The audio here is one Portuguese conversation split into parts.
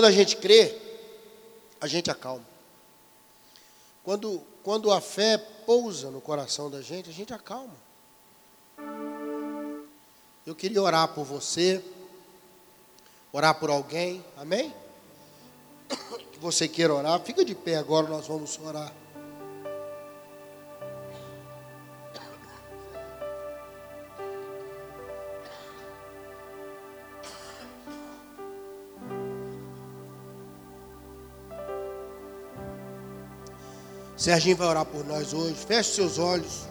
Quando a gente crê, a gente acalma. Quando, quando a fé pousa no coração da gente, a gente acalma. Eu queria orar por você, orar por alguém, amém? Que você queira orar, fica de pé agora, nós vamos orar. Serginho vai orar por nós hoje. Feche seus olhos.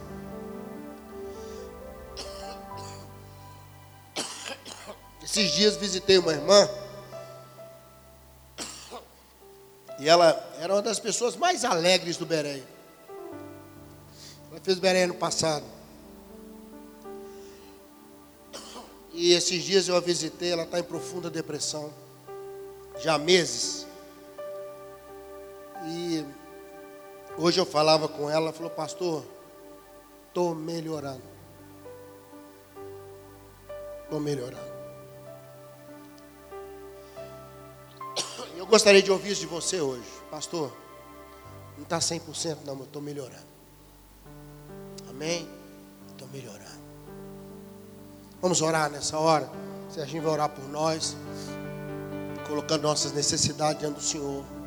Esses dias visitei uma irmã. E ela era uma das pessoas mais alegres do Berém. Ela fez Berém no passado. E esses dias eu a visitei, ela está em profunda depressão. Já há meses. E Hoje eu falava com ela, ela falou, pastor, estou melhorando. Estou melhorando. Eu gostaria de ouvir isso de você hoje. Pastor, não está 100% não, mas estou melhorando. Amém? Estou melhorando. Vamos orar nessa hora. Serginho vai orar por nós. Colocando nossas necessidades diante do Senhor.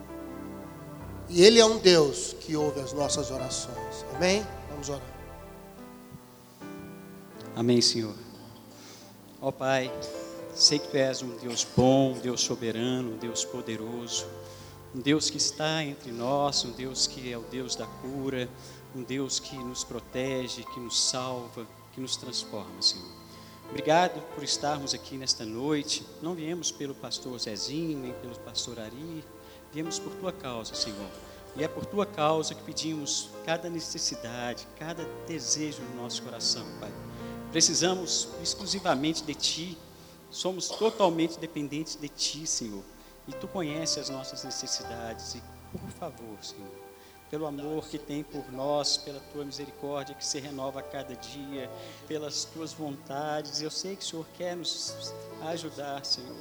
E Ele é um Deus que ouve as nossas orações. Amém? Vamos orar. Amém, Senhor. Ó Pai, sei que Tu és um Deus bom, um Deus soberano, um Deus poderoso, um Deus que está entre nós, um Deus que é o Deus da cura, um Deus que nos protege, que nos salva, que nos transforma, Senhor. Obrigado por estarmos aqui nesta noite. Não viemos pelo pastor Zezinho, nem pelo pastor Ari, viemos por tua causa, Senhor. E é por tua causa que pedimos cada necessidade, cada desejo no nosso coração, Pai. Precisamos exclusivamente de Ti, somos totalmente dependentes de Ti, Senhor. E Tu conheces as nossas necessidades. E, por favor, Senhor, pelo amor que tem por nós, pela tua misericórdia que se renova a cada dia, pelas tuas vontades. Eu sei que o Senhor quer nos ajudar, Senhor.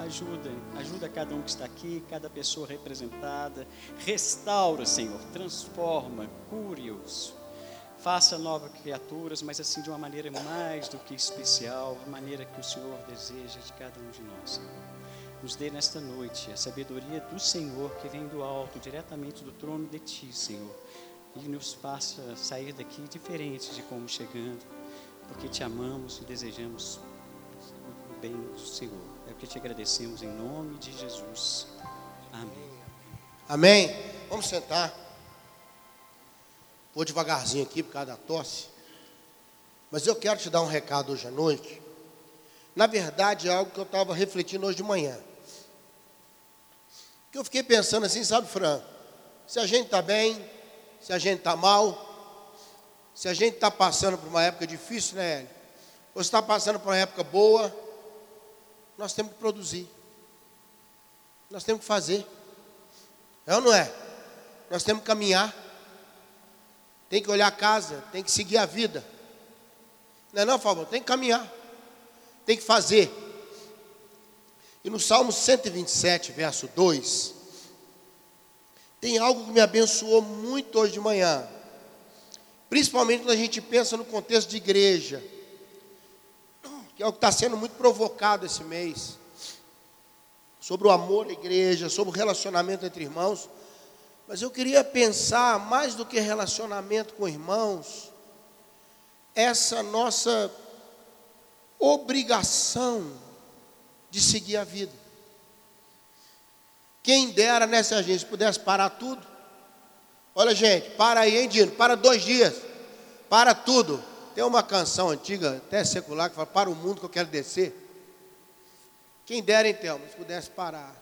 Ajuda, ajuda cada um que está aqui, cada pessoa representada. Restaura, Senhor, transforma, cure-os. Faça novas criaturas, mas assim de uma maneira mais do que especial, a maneira que o Senhor deseja de cada um de nós, Senhor. Nos dê nesta noite a sabedoria do Senhor que vem do alto, diretamente do trono de Ti, Senhor. E nos faça sair daqui diferentes de como chegando, porque te amamos e desejamos o bem do Senhor. É o que te agradecemos em nome de Jesus. Amém. Amém. Vamos sentar. Vou devagarzinho aqui por causa da tosse. Mas eu quero te dar um recado hoje à noite. Na verdade, é algo que eu estava refletindo hoje de manhã. Que eu fiquei pensando assim, sabe, Fran? Se a gente está bem, se a gente está mal, se a gente está passando por uma época difícil, né, Hélio? Ou está passando por uma época boa, nós temos que produzir. Nós temos que fazer. É ou não é? Nós temos que caminhar. Tem que olhar a casa, tem que seguir a vida. Não é não, favor? Tem que caminhar. Tem que fazer. E no Salmo 127, verso 2, tem algo que me abençoou muito hoje de manhã. Principalmente quando a gente pensa no contexto de igreja, que é o que está sendo muito provocado esse mês. Sobre o amor à igreja, sobre o relacionamento entre irmãos. Mas eu queria pensar, mais do que relacionamento com irmãos, essa nossa obrigação de seguir a vida. Quem dera, né, Serginho, se pudesse parar tudo. Olha, gente, para aí, hein, Dino? Para dois dias. Para tudo. Tem uma canção antiga, até secular, que fala: Para o mundo que eu quero descer. Quem dera, então, se pudesse parar.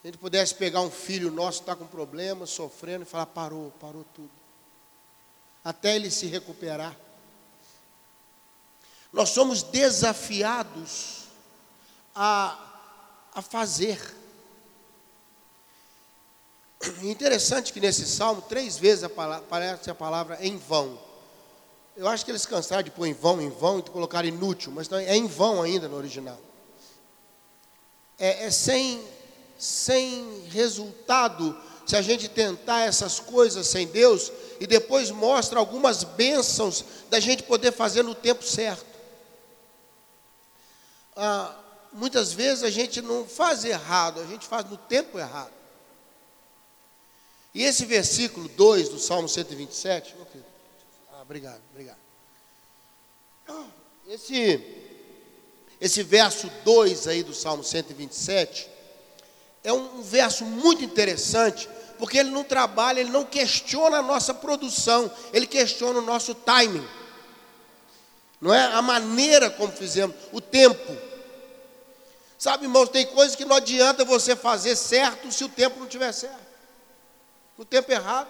Se a gente pudesse pegar um filho nosso que está com problema, sofrendo, e falar: Parou, parou tudo. Até ele se recuperar. Nós somos desafiados a, a fazer. Interessante que nesse salmo, três vezes aparece a palavra em vão. Eu acho que eles cansaram de pôr em vão, em vão, e colocar inútil, mas não, é em vão ainda no original. É, é sem, sem resultado se a gente tentar essas coisas sem Deus e depois mostra algumas bênçãos da gente poder fazer no tempo certo. Ah, muitas vezes a gente não faz errado, a gente faz no tempo errado. E esse versículo 2 do Salmo 127, ah, obrigado, obrigado. Esse, esse verso 2 aí do Salmo 127 é um, um verso muito interessante, porque ele não trabalha, ele não questiona a nossa produção, ele questiona o nosso timing. Não é a maneira como fizemos, o tempo. Sabe, irmãos, tem coisas que não adianta você fazer certo se o tempo não estiver certo. No tempo errado.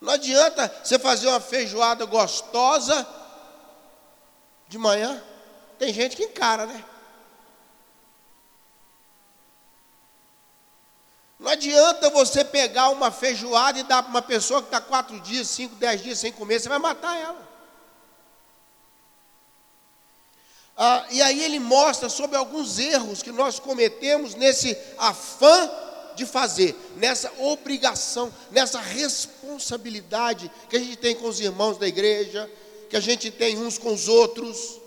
Não adianta você fazer uma feijoada gostosa de manhã. Tem gente que encara, né? Não adianta você pegar uma feijoada e dar para uma pessoa que está quatro dias, cinco, dez dias sem comer, você vai matar ela. Ah, e aí ele mostra sobre alguns erros que nós cometemos nesse afã de fazer, nessa obrigação, nessa responsabilidade que a gente tem com os irmãos da igreja, que a gente tem uns com os outros.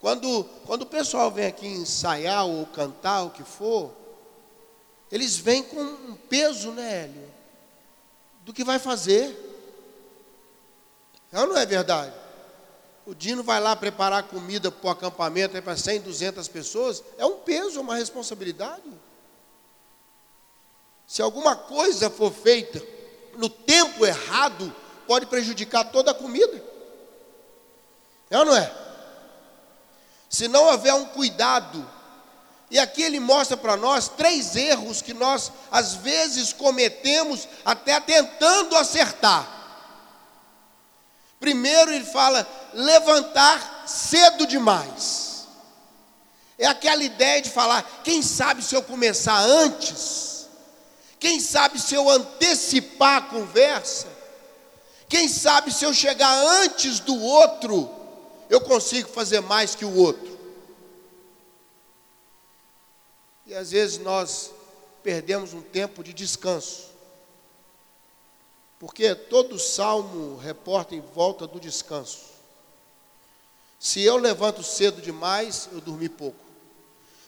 Quando, quando o pessoal vem aqui ensaiar ou cantar, o que for, eles vêm com um peso, né, Hélio? Do que vai fazer. Não, não é verdade? O Dino vai lá preparar comida para o acampamento para 100, 200 pessoas. É um peso, uma responsabilidade. Se alguma coisa for feita no tempo errado, pode prejudicar toda a comida. É ou não é? Se não houver um cuidado e aqui ele mostra para nós três erros que nós às vezes cometemos até tentando acertar. Primeiro ele fala levantar cedo demais. É aquela ideia de falar, quem sabe se eu começar antes? Quem sabe se eu antecipar a conversa? Quem sabe se eu chegar antes do outro, eu consigo fazer mais que o outro? E às vezes nós perdemos um tempo de descanso. Porque todo salmo reporta em volta do descanso. Se eu levanto cedo demais, eu dormi pouco.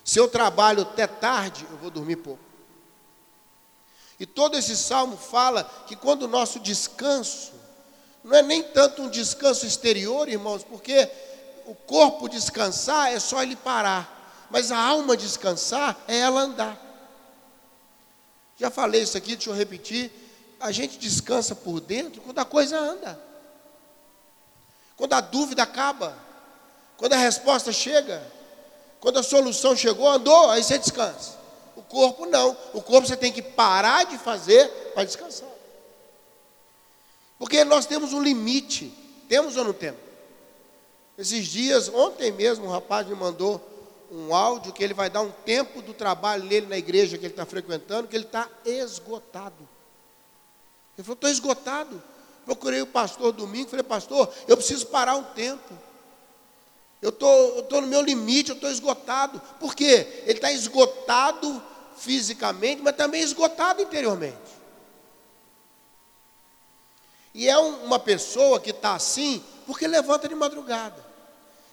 Se eu trabalho até tarde, eu vou dormir pouco. E todo esse salmo fala que quando o nosso descanso, não é nem tanto um descanso exterior, irmãos, porque o corpo descansar é só ele parar. Mas a alma descansar é ela andar. Já falei isso aqui, deixa eu repetir. A gente descansa por dentro quando a coisa anda. Quando a dúvida acaba. Quando a resposta chega. Quando a solução chegou, andou, aí você descansa. O corpo não. O corpo você tem que parar de fazer para descansar. Porque nós temos um limite. Temos ou não temos? Esses dias, ontem mesmo, um rapaz me mandou um áudio que ele vai dar um tempo do trabalho dele na igreja que ele está frequentando, que ele está esgotado. Ele falou, estou esgotado. Procurei o pastor domingo, falei, pastor, eu preciso parar um tempo. Eu tô, estou no meu limite, eu estou esgotado. Por quê? Ele está esgotado fisicamente, mas também esgotado interiormente. E é um, uma pessoa que está assim, porque levanta de madrugada.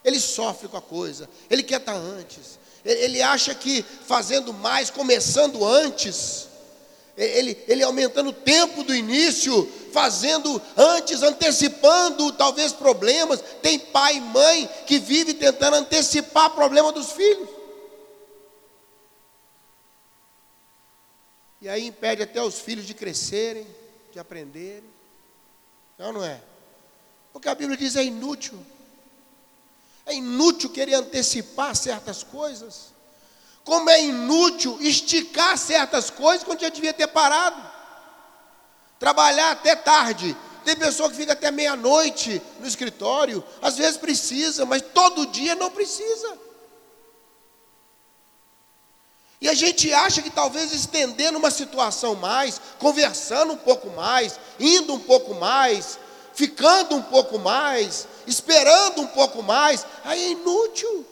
Ele sofre com a coisa, ele quer estar antes, ele acha que fazendo mais, começando antes, ele, ele aumentando o tempo do início, fazendo antes, antecipando talvez problemas. Tem pai e mãe que vive tentando antecipar problema dos filhos. E aí impede até os filhos de crescerem, de aprenderem. Não, não é? Porque a Bíblia diz é inútil. É inútil querer antecipar certas coisas. Como é inútil esticar certas coisas quando já devia ter parado. Trabalhar até tarde. Tem pessoa que fica até meia-noite no escritório. Às vezes precisa, mas todo dia não precisa. E a gente acha que talvez estendendo uma situação mais, conversando um pouco mais, indo um pouco mais, ficando um pouco mais, esperando um pouco mais, aí é inútil.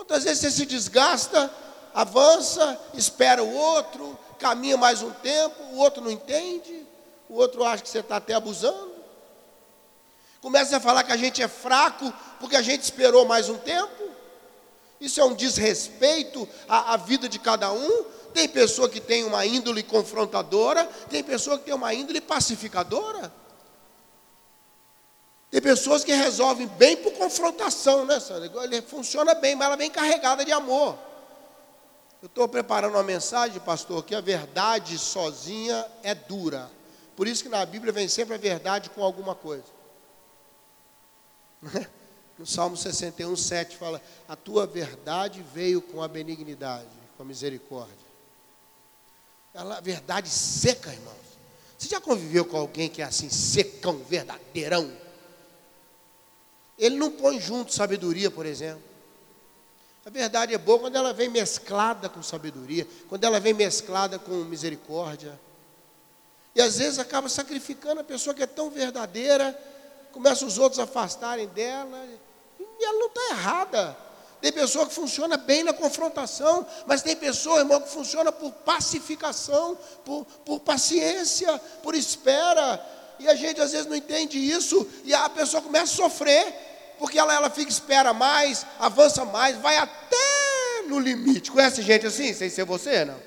Quantas vezes você se desgasta avança, espera o outro, caminha mais um tempo, o outro não entende, o outro acha que você está até abusando. Começa a falar que a gente é fraco porque a gente esperou mais um tempo. Isso é um desrespeito à, à vida de cada um. Tem pessoa que tem uma índole confrontadora, tem pessoa que tem uma índole pacificadora. Tem pessoas que resolvem bem por confrontação, né, Sandra? Ele funciona bem, mas ela vem carregada de amor. Eu estou preparando uma mensagem, pastor, que a verdade sozinha é dura. Por isso que na Bíblia vem sempre a verdade com alguma coisa. No Salmo 61, 7 fala: A tua verdade veio com a benignidade, com a misericórdia. Ela, a verdade seca, irmãos. Você já conviveu com alguém que é assim, secão, verdadeirão? Ele não põe junto sabedoria, por exemplo. A verdade é boa quando ela vem mesclada com sabedoria, quando ela vem mesclada com misericórdia. E às vezes acaba sacrificando a pessoa que é tão verdadeira, começa os outros a afastarem dela, e ela não está errada. Tem pessoa que funciona bem na confrontação, mas tem pessoa, irmão, que funciona por pacificação, por, por paciência, por espera. E a gente às vezes não entende isso, e a pessoa começa a sofrer, porque ela, ela fica, espera mais, avança mais, vai até no limite. Conhece gente assim, sem ser você, não?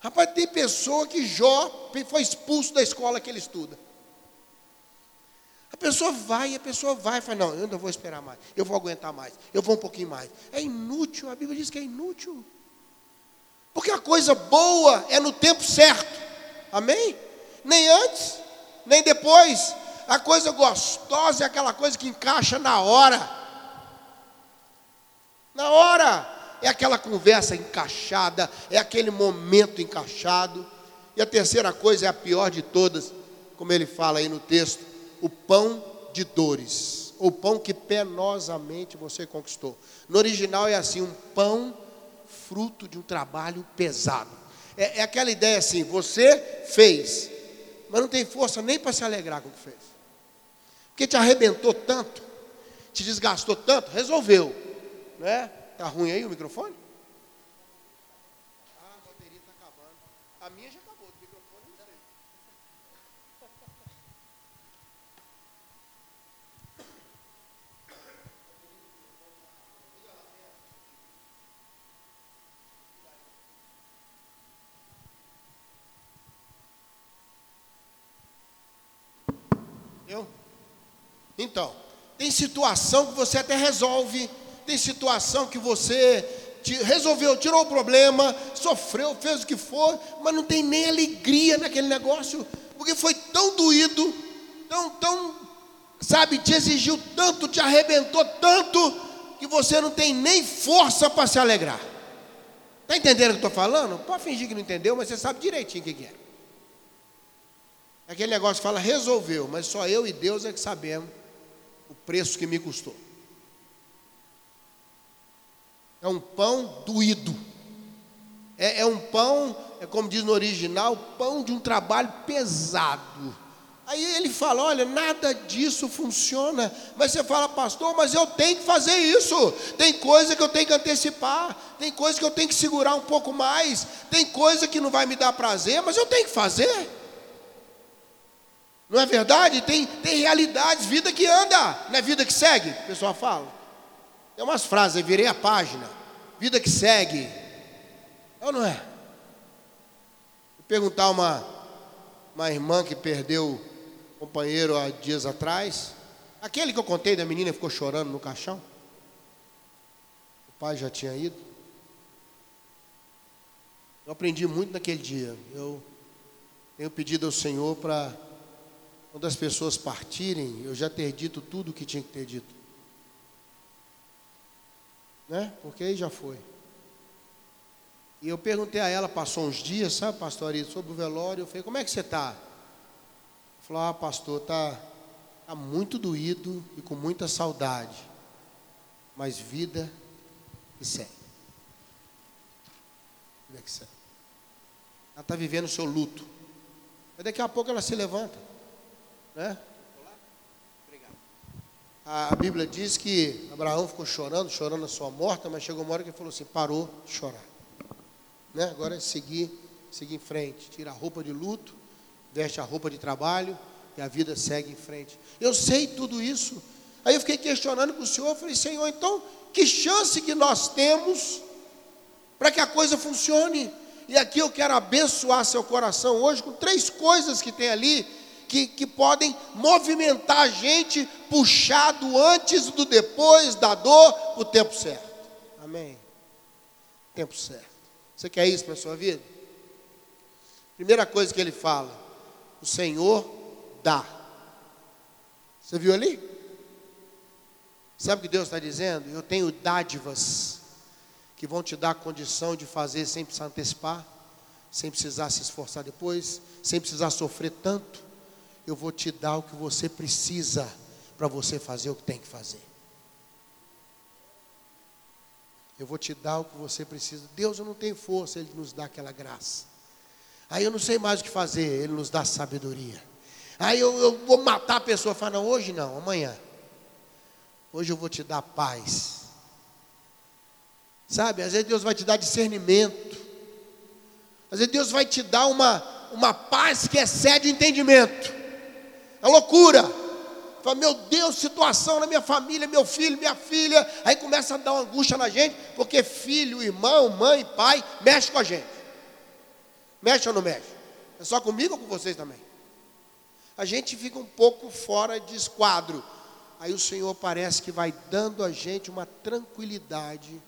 Rapaz, tem pessoa que Jó foi expulso da escola que ele estuda. A pessoa vai, a pessoa vai, fala, não, eu não vou esperar mais, eu vou aguentar mais, eu vou um pouquinho mais. É inútil, a Bíblia diz que é inútil. Porque a coisa boa é no tempo certo. Amém? Nem antes, nem depois. A coisa gostosa é aquela coisa que encaixa na hora. Na hora. É aquela conversa encaixada, é aquele momento encaixado. E a terceira coisa é a pior de todas, como ele fala aí no texto: o pão de dores, ou pão que penosamente você conquistou. No original é assim: um pão fruto de um trabalho pesado. É, é aquela ideia assim: você fez, mas não tem força nem para se alegrar com o que fez. Porque te arrebentou tanto, te desgastou tanto, resolveu. Né? Tá ruim aí o microfone? Ah, a bateria está acabando. A minha já acabou, do microfone não sei. Eu? Então, tem situação que você até resolve, tem situação que você resolveu, tirou o problema, sofreu, fez o que for, mas não tem nem alegria naquele negócio, porque foi tão doído, tão, tão, sabe, te exigiu tanto, te arrebentou tanto, que você não tem nem força para se alegrar. Está entendendo o que estou falando? Pode fingir que não entendeu, mas você sabe direitinho o que, que é. Aquele negócio fala resolveu, mas só eu e Deus é que sabemos o preço que me custou. É um pão doído. É, é um pão, é como diz no original, pão de um trabalho pesado. Aí ele fala: olha, nada disso funciona. Mas você fala, pastor, mas eu tenho que fazer isso. Tem coisa que eu tenho que antecipar, tem coisa que eu tenho que segurar um pouco mais, tem coisa que não vai me dar prazer, mas eu tenho que fazer. Não é verdade? Tem, tem realidades, vida que anda, não é vida que segue, o pessoal fala. Tem umas frases, virei a página. Vida que segue. É ou não é? Vou perguntar uma, uma irmã que perdeu o companheiro há dias atrás. Aquele que eu contei da menina ficou chorando no caixão. O pai já tinha ido. Eu aprendi muito naquele dia. Eu tenho pedido ao Senhor para quando as pessoas partirem, eu já ter dito tudo o que tinha que ter dito. Né? Porque aí já foi. E eu perguntei a ela, passou uns dias, sabe, pastor, sobre o velório. Eu falei, como é que você está? Falou, ah, pastor, está tá muito doído e com muita saudade. Mas vida que segue. Vida que segue. Ela está vivendo o seu luto. Mas daqui a pouco ela se levanta. Né? A Bíblia diz que Abraão ficou chorando, chorando a sua morte, mas chegou uma hora que ele falou assim: parou de chorar. Né? Agora é seguir, seguir em frente. Tira a roupa de luto, veste a roupa de trabalho e a vida segue em frente. Eu sei tudo isso. Aí eu fiquei questionando com o Senhor, eu falei, Senhor, então que chance que nós temos para que a coisa funcione? E aqui eu quero abençoar seu coração hoje com três coisas que tem ali que, que podem movimentar a gente, puxado antes do depois, da dor, o tempo certo. Amém? Tempo certo. Você quer isso para sua vida? Primeira coisa que ele fala: o Senhor dá. Você viu ali? Sabe o que Deus está dizendo? Eu tenho dádivas que vão te dar a condição de fazer sem precisar antecipar, sem precisar se esforçar depois, sem precisar sofrer tanto. Eu vou te dar o que você precisa para você fazer o que tem que fazer. Eu vou te dar o que você precisa. Deus, eu não tenho força, Ele nos dá aquela graça. Aí eu não sei mais o que fazer, Ele nos dá sabedoria. Aí eu, eu vou matar a pessoa, fala, não, hoje não, amanhã. Hoje eu vou te dar paz. Sabe, às vezes Deus vai te dar discernimento. Às vezes Deus vai te dar uma, uma paz que excede o entendimento. É loucura. Fala, meu Deus, situação na minha família, meu filho, minha filha. Aí começa a dar uma angústia na gente, porque filho, irmão, mãe, pai, mexe com a gente. Mexe ou não mexe? É só comigo ou com vocês também? A gente fica um pouco fora de esquadro. Aí o Senhor parece que vai dando a gente uma tranquilidade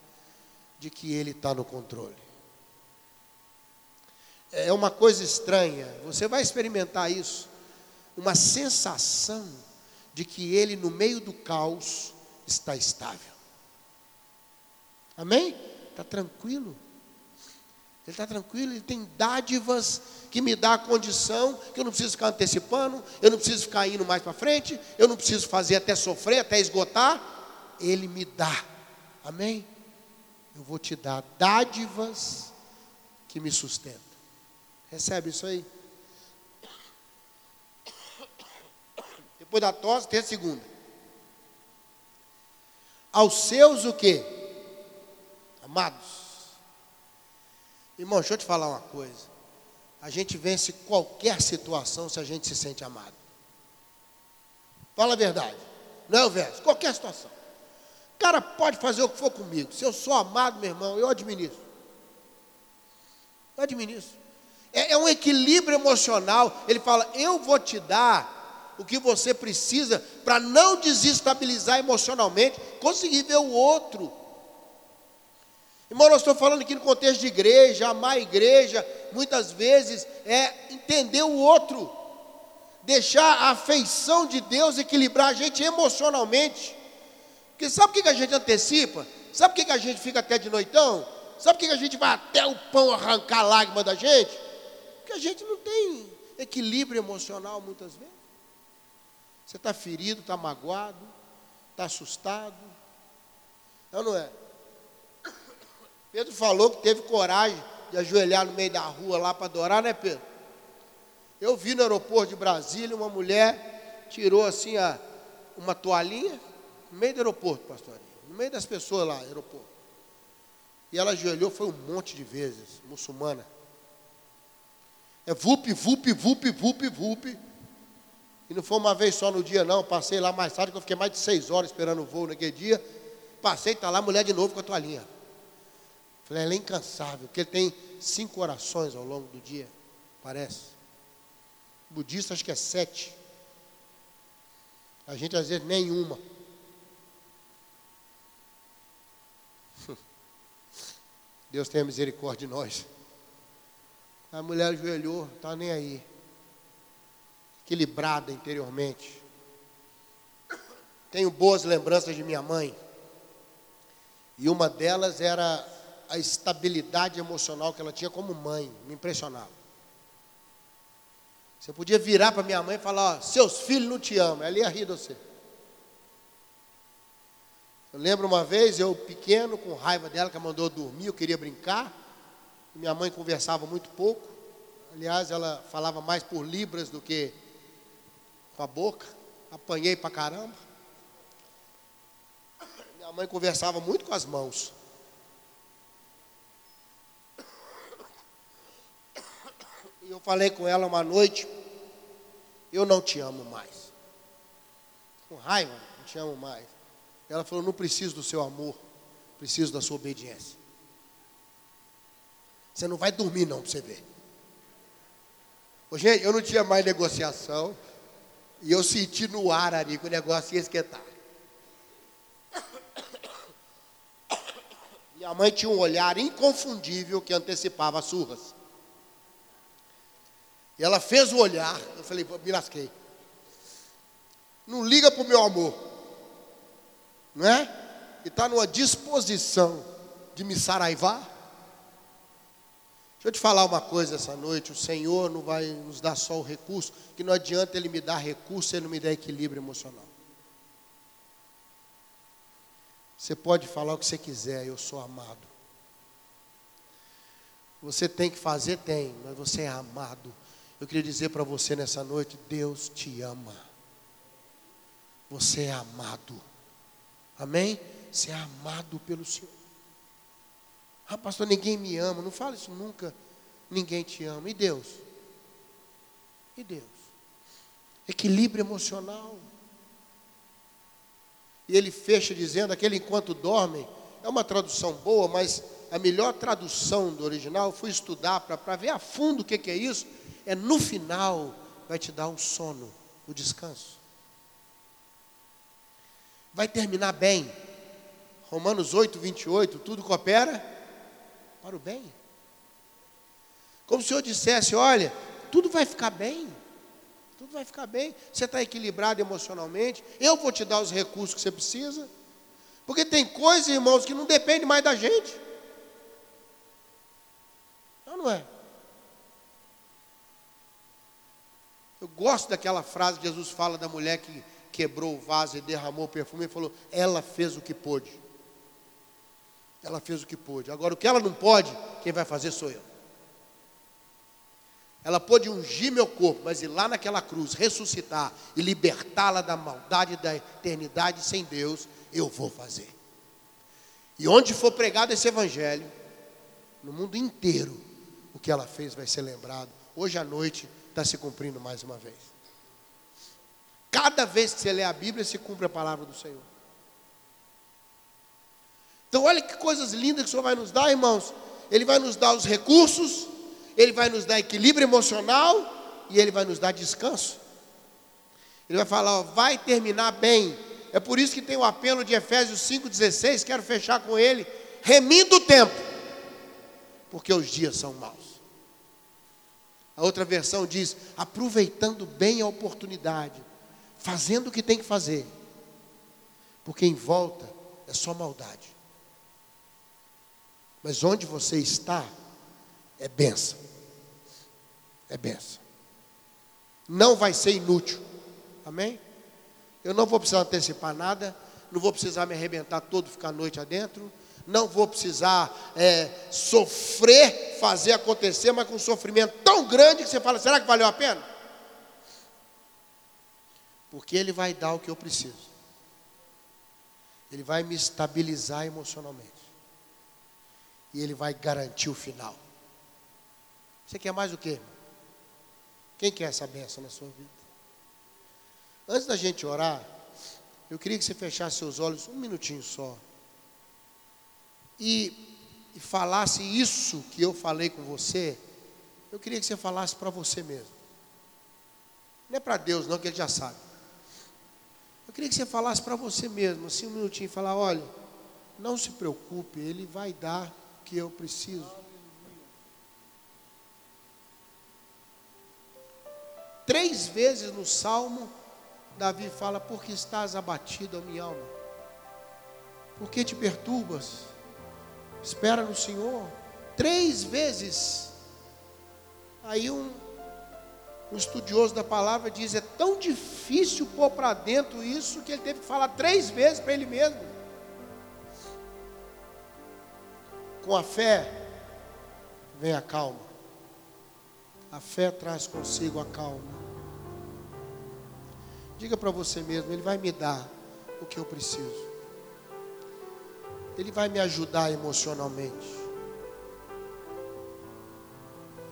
de que Ele está no controle. É uma coisa estranha, você vai experimentar isso, uma sensação de que Ele, no meio do caos, está estável. Amém? Está tranquilo. Ele está tranquilo, ele tem dádivas que me dá a condição que eu não preciso ficar antecipando, eu não preciso ficar indo mais para frente, eu não preciso fazer até sofrer, até esgotar. Ele me dá. Amém? Eu vou te dar dádivas que me sustentam. Recebe isso aí? Depois da tosse, tem a segunda. Aos seus o quê? Amados. Irmão, deixa eu te falar uma coisa. A gente vence qualquer situação se a gente se sente amado. Fala a verdade. Não é o verso, qualquer situação. O cara pode fazer o que for comigo. Se eu sou amado, meu irmão, eu administro. Eu administro. É, é um equilíbrio emocional. Ele fala: Eu vou te dar o que você precisa para não desestabilizar emocionalmente, conseguir ver o outro. Irmão, nós estamos falando aqui no contexto de igreja, amar a igreja, muitas vezes é entender o outro, deixar a afeição de Deus equilibrar a gente emocionalmente. Porque sabe o que a gente antecipa? Sabe por que a gente fica até de noitão? Sabe por que a gente vai até o pão arrancar a lágrima da gente? Porque a gente não tem equilíbrio emocional muitas vezes. Você está ferido, está magoado, está assustado. Não, não é? Pedro falou que teve coragem de ajoelhar no meio da rua lá para adorar, né, Pedro? Eu vi no aeroporto de Brasília uma mulher tirou assim a, uma toalhinha no meio do aeroporto, pastor, no meio das pessoas lá, aeroporto. E ela ajoelhou, foi um monte de vezes, muçulmana. É vup, vup, vup, vup, vup. E não foi uma vez só no dia, não. Passei lá mais tarde, que eu fiquei mais de seis horas esperando o voo naquele dia. Passei, está lá a mulher de novo com a toalhinha. Falei, ela é incansável, porque ele tem cinco orações ao longo do dia, parece. O budista acho que é sete. A gente às vezes nenhuma. Deus tenha misericórdia de nós. A mulher ajoelhou, está nem aí. Equilibrada interiormente. Tenho boas lembranças de minha mãe. E uma delas era a estabilidade emocional que ela tinha como mãe, me impressionava. Você podia virar para minha mãe e falar: ó, seus filhos não te amam, ela ia rir de você. Eu lembro uma vez, eu pequeno, com raiva dela, que ela mandou dormir, eu queria brincar. Minha mãe conversava muito pouco. Aliás, ela falava mais por libras do que com a boca. Apanhei para caramba. mãe conversava muito com as mãos. E eu falei com ela uma noite, eu não te amo mais. Com raiva, não te amo mais. Ela falou, não preciso do seu amor, preciso da sua obediência. Você não vai dormir não para você ver. Ô, gente, eu não tinha mais negociação. E eu senti no ar ali que o negócio ia esquentar. Minha mãe tinha um olhar inconfundível que antecipava surras. E ela fez o olhar, eu falei, me lasquei. Não liga para o meu amor. Não é? E está numa disposição de me saraivar. Deixa eu te falar uma coisa essa noite: o Senhor não vai nos dar só o recurso, que não adianta Ele me dar recurso se Ele não me der equilíbrio emocional. Você pode falar o que você quiser, eu sou amado. Você tem que fazer, tem, mas você é amado. Eu queria dizer para você nessa noite: Deus te ama. Você é amado. Amém? Você é amado pelo Senhor. Ah, pastor, ninguém me ama. Não fala isso nunca. Ninguém te ama. E Deus? E Deus? Equilíbrio emocional. E ele fecha dizendo: aquele enquanto dormem. É uma tradução boa, mas a melhor tradução do original, fui estudar para ver a fundo o que, que é isso. É no final vai te dar um sono, o um descanso. Vai terminar bem. Romanos 8, 28, tudo coopera para o bem. Como se o Senhor dissesse: olha, tudo vai ficar bem. Tudo vai ficar bem. Você está equilibrado emocionalmente. Eu vou te dar os recursos que você precisa. Porque tem coisas, irmãos, que não depende mais da gente. Não, não é? Eu gosto daquela frase que Jesus fala da mulher que quebrou o vaso e derramou o perfume e falou: ela fez o que pôde. Ela fez o que pôde. Agora, o que ela não pode, quem vai fazer sou eu. Ela pôde ungir meu corpo, mas ir lá naquela cruz, ressuscitar e libertá-la da maldade da eternidade sem Deus, eu vou fazer. E onde for pregado esse evangelho, no mundo inteiro, o que ela fez vai ser lembrado. Hoje à noite está se cumprindo mais uma vez. Cada vez que você lê a Bíblia, se cumpre a palavra do Senhor. Então, olha que coisas lindas que o Senhor vai nos dar, irmãos. Ele vai nos dar os recursos, Ele vai nos dar equilíbrio emocional e Ele vai nos dar descanso. Ele vai falar, ó, vai terminar bem. É por isso que tem o apelo de Efésios 5,16, quero fechar com ele, remindo o tempo, porque os dias são maus. A outra versão diz, aproveitando bem a oportunidade, fazendo o que tem que fazer, porque em volta é só maldade. Mas onde você está é benção. É benção. Não vai ser inútil. Amém? Eu não vou precisar antecipar nada. Não vou precisar me arrebentar todo, ficar a noite adentro. Não vou precisar é, sofrer, fazer acontecer, mas com um sofrimento tão grande que você fala: será que valeu a pena? Porque Ele vai dar o que eu preciso. Ele vai me estabilizar emocionalmente e Ele vai garantir o final. Você quer mais o quê? Quem quer essa benção na sua vida? Antes da gente orar, eu queria que você fechasse seus olhos um minutinho só. E, e falasse isso que eu falei com você, eu queria que você falasse para você mesmo. Não é para Deus, não, que Ele já sabe. Eu queria que você falasse para você mesmo, assim, um minutinho, e falar: olha, não se preocupe, Ele vai dar que eu preciso. Três vezes no Salmo, Davi fala: Por que estás abatido a minha alma? Por que te perturbas? Espera no Senhor. Três vezes. Aí um, um estudioso da palavra diz: É tão difícil pôr para dentro isso que ele teve que falar três vezes para ele mesmo. Com a fé vem a calma. A fé traz consigo a calma. Diga para você mesmo, Ele vai me dar o que eu preciso. Ele vai me ajudar emocionalmente.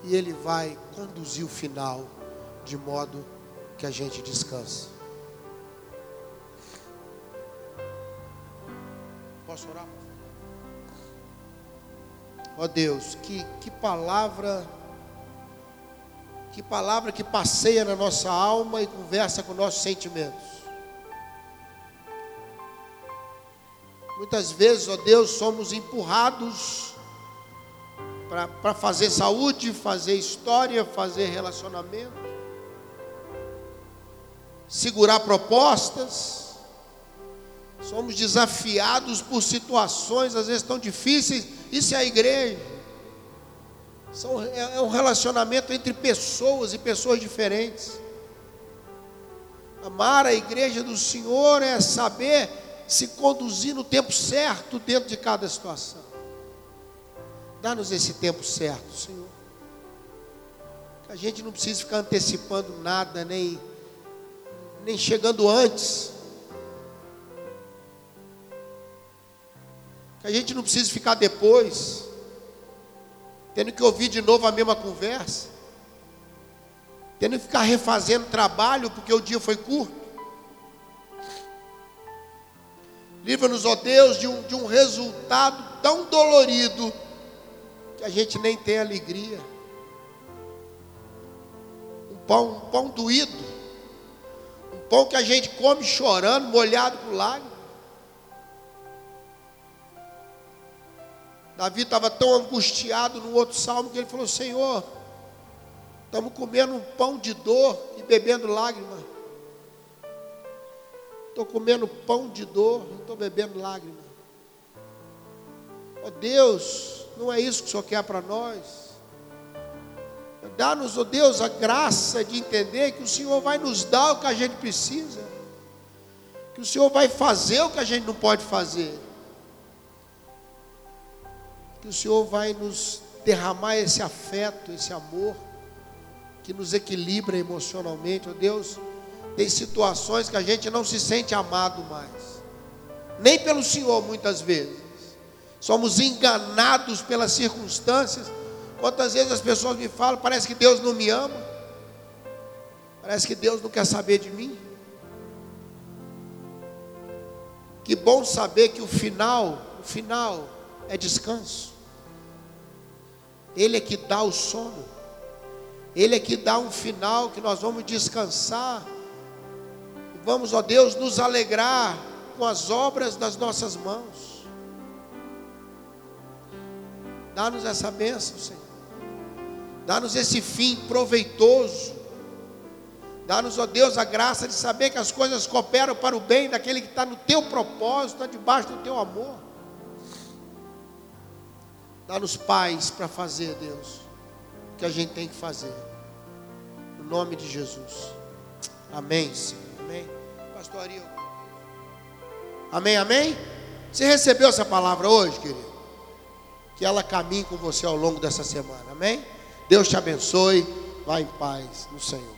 E Ele vai conduzir o final de modo que a gente descanse. Posso orar? Ó Deus, que, que palavra, que palavra que passeia na nossa alma e conversa com nossos sentimentos. Muitas vezes, ó Deus, somos empurrados para fazer saúde, fazer história, fazer relacionamento, segurar propostas. Somos desafiados por situações às vezes tão difíceis. Isso é a igreja. São, é, é um relacionamento entre pessoas e pessoas diferentes. Amar a igreja do Senhor é saber se conduzir no tempo certo dentro de cada situação. Dá-nos esse tempo certo, Senhor. Que a gente não precise ficar antecipando nada, nem, nem chegando antes. Que a gente não precise ficar depois, tendo que ouvir de novo a mesma conversa, tendo que ficar refazendo trabalho porque o dia foi curto. Livra-nos, ó Deus, de um, de um resultado tão dolorido que a gente nem tem alegria. Um pão, um pão doído. Um pão que a gente come chorando, molhado por lágrimas. Davi estava tão angustiado no outro salmo que ele falou: Senhor, estamos comendo um pão de dor e bebendo lágrimas. Estou comendo pão de dor, estou bebendo lágrimas. Ó oh Deus, não é isso que o Senhor quer para nós. Dá-nos, ó oh Deus, a graça de entender que o Senhor vai nos dar o que a gente precisa, que o Senhor vai fazer o que a gente não pode fazer, que o Senhor vai nos derramar esse afeto, esse amor, que nos equilibra emocionalmente, ó oh Deus. Tem situações que a gente não se sente amado mais, nem pelo Senhor muitas vezes. Somos enganados pelas circunstâncias. Quantas vezes as pessoas me falam, parece que Deus não me ama, parece que Deus não quer saber de mim. Que bom saber que o final, o final é descanso. Ele é que dá o sono. Ele é que dá um final que nós vamos descansar Vamos, ó Deus, nos alegrar com as obras das nossas mãos. Dá-nos essa bênção, Senhor. Dá-nos esse fim proveitoso. Dá-nos, ó Deus, a graça de saber que as coisas cooperam para o bem daquele que está no teu propósito, está debaixo do teu amor. Dá-nos paz para fazer, Deus, o que a gente tem que fazer. No nome de Jesus. Amém, Senhor. Amém pastor Ariel. Amém, amém? Você recebeu essa palavra hoje, querido? Que ela caminhe com você ao longo dessa semana, amém? Deus te abençoe, vá em paz no Senhor.